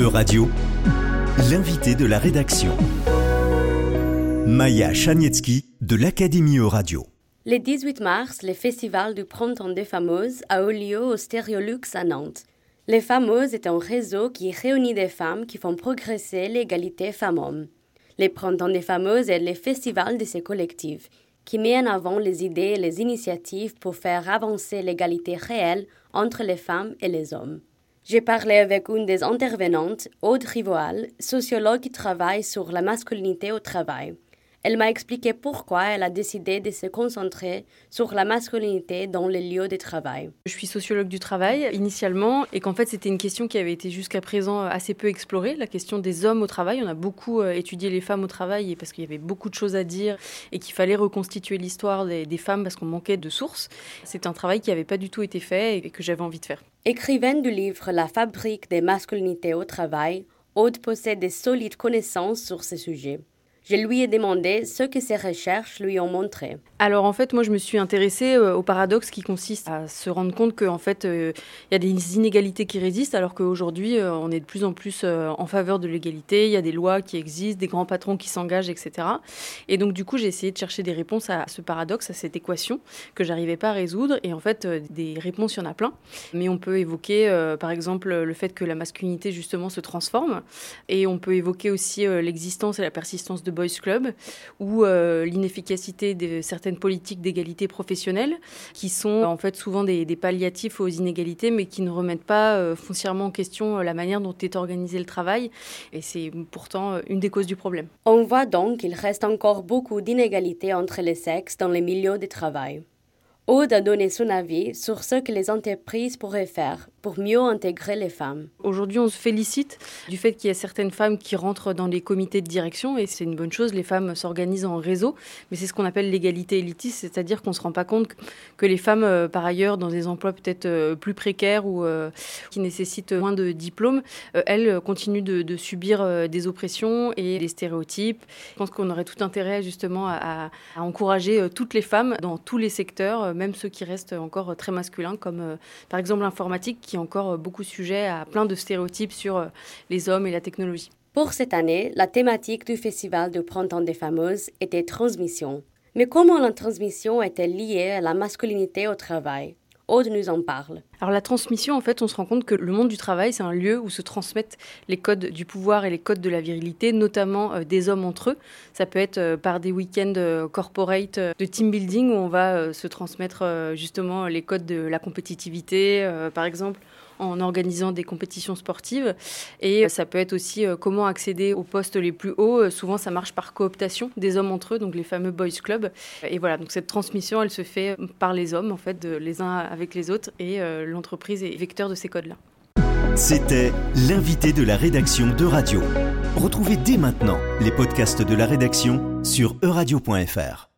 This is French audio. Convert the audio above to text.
E-Radio, l'invité de la rédaction. Maya Chanietsky de l'Académie E-Radio. Le 18 mars, le festival du Printemps des Fameuses a eu lieu au Stéréolux à Nantes. Les Fameuses est un réseau qui réunit des femmes qui font progresser l'égalité femmes-hommes. Les Printemps des Fameuses est le festival de ces collectifs qui met en avant les idées et les initiatives pour faire avancer l'égalité réelle entre les femmes et les hommes. J'ai parlé avec une des intervenantes, Aude Rivoal, sociologue qui travaille sur la masculinité au travail. Elle m'a expliqué pourquoi elle a décidé de se concentrer sur la masculinité dans les lieux de travail. Je suis sociologue du travail initialement et qu'en fait c'était une question qui avait été jusqu'à présent assez peu explorée, la question des hommes au travail. On a beaucoup euh, étudié les femmes au travail parce qu'il y avait beaucoup de choses à dire et qu'il fallait reconstituer l'histoire des, des, femmes parce qu'on manquait de sources. C'est un travail qui n'avait pas du tout été fait et que j'avais envie de faire. Écrivaine du livre La fabrique des masculinités au travail, Aude possède des solides connaissances sur ce sujet. Je lui ai demandé ce que ses recherches lui ont montré. Alors en fait, moi je me suis intéressée euh, au paradoxe qui consiste à se rendre compte qu'en fait euh, il y a des inégalités qui résistent alors qu'aujourd'hui euh, on est de plus en plus en faveur de l'égalité, il y a des lois qui existent, des grands patrons qui s'engagent, etc. Et donc du coup j'ai essayé de chercher des réponses à ce paradoxe, à cette équation que j'arrivais pas à résoudre. Et en fait des réponses il y en a plein, mais on peut évoquer par exemple le fait que la masculinité justement se transforme et on peut évoquer aussi l'existence et la persistance de boys club ou l'inefficacité de certaines politiques d'égalité professionnelle qui sont en fait souvent des, palliatifs aux inégalités mais qui ne remettent pas euh, foncièrement en question euh, la manière dont est organisé le travail et c'est pourtant euh, une des causes du problème. On voit donc qu'il reste encore beaucoup d'inégalités entre les sexes dans les milieux de travail. Aude a donné son avis sur ce que les entreprises pourraient faire pour mieux intégrer les femmes. Aujourd'hui, on se félicite du fait qu'il y a certaines femmes qui rentrent dans les comités de direction et c'est une bonne chose. Les femmes s'organisent en réseau, mais c'est ce qu'on appelle l'égalité élitiste, c'est-à-dire qu'on ne se rend pas compte que les femmes, euh, par ailleurs, dans des emplois peut-être euh, plus précaires ou euh, qui nécessitent moins de diplômes, elles continuent de, subir des oppressions et des stéréotypes. Je pense qu'on aurait tout intérêt justement à, à encourager toutes les femmes dans tous les secteurs, même ceux qui restent encore très masculins, comme par exemple l'informatique qui est encore euh, beaucoup sujet à plein de stéréotypes sur euh, les hommes et la technologie. Pour cette année, la thématique du Festival du Printemps des Fameuses était transmission. Mais comment la transmission était liée à la masculinité au travail? Aude nous en parle. Alors la transmission, en fait, on se rend compte que le monde du travail, c'est un lieu où se transmettent les codes du pouvoir et les codes de la virilité, notamment euh, des hommes entre eux. Ça peut être euh, par des week-ends euh, corporate de team building où on va se transmettre justement les codes de la compétitivité, par exemple en organisant des compétitions sportives. Et ça peut être aussi comment accéder aux postes les plus hauts. Souvent, ça marche par cooptation des hommes entre eux, donc les fameux boys clubs. Et voilà, donc cette transmission, elle se fait par les hommes, en fait, les uns avec les autres. Et l'entreprise est vecteur de ces codes-là. C'était l'invité de la rédaction de Radio. Retrouvez dès maintenant les podcasts de la rédaction sur euradio.fr.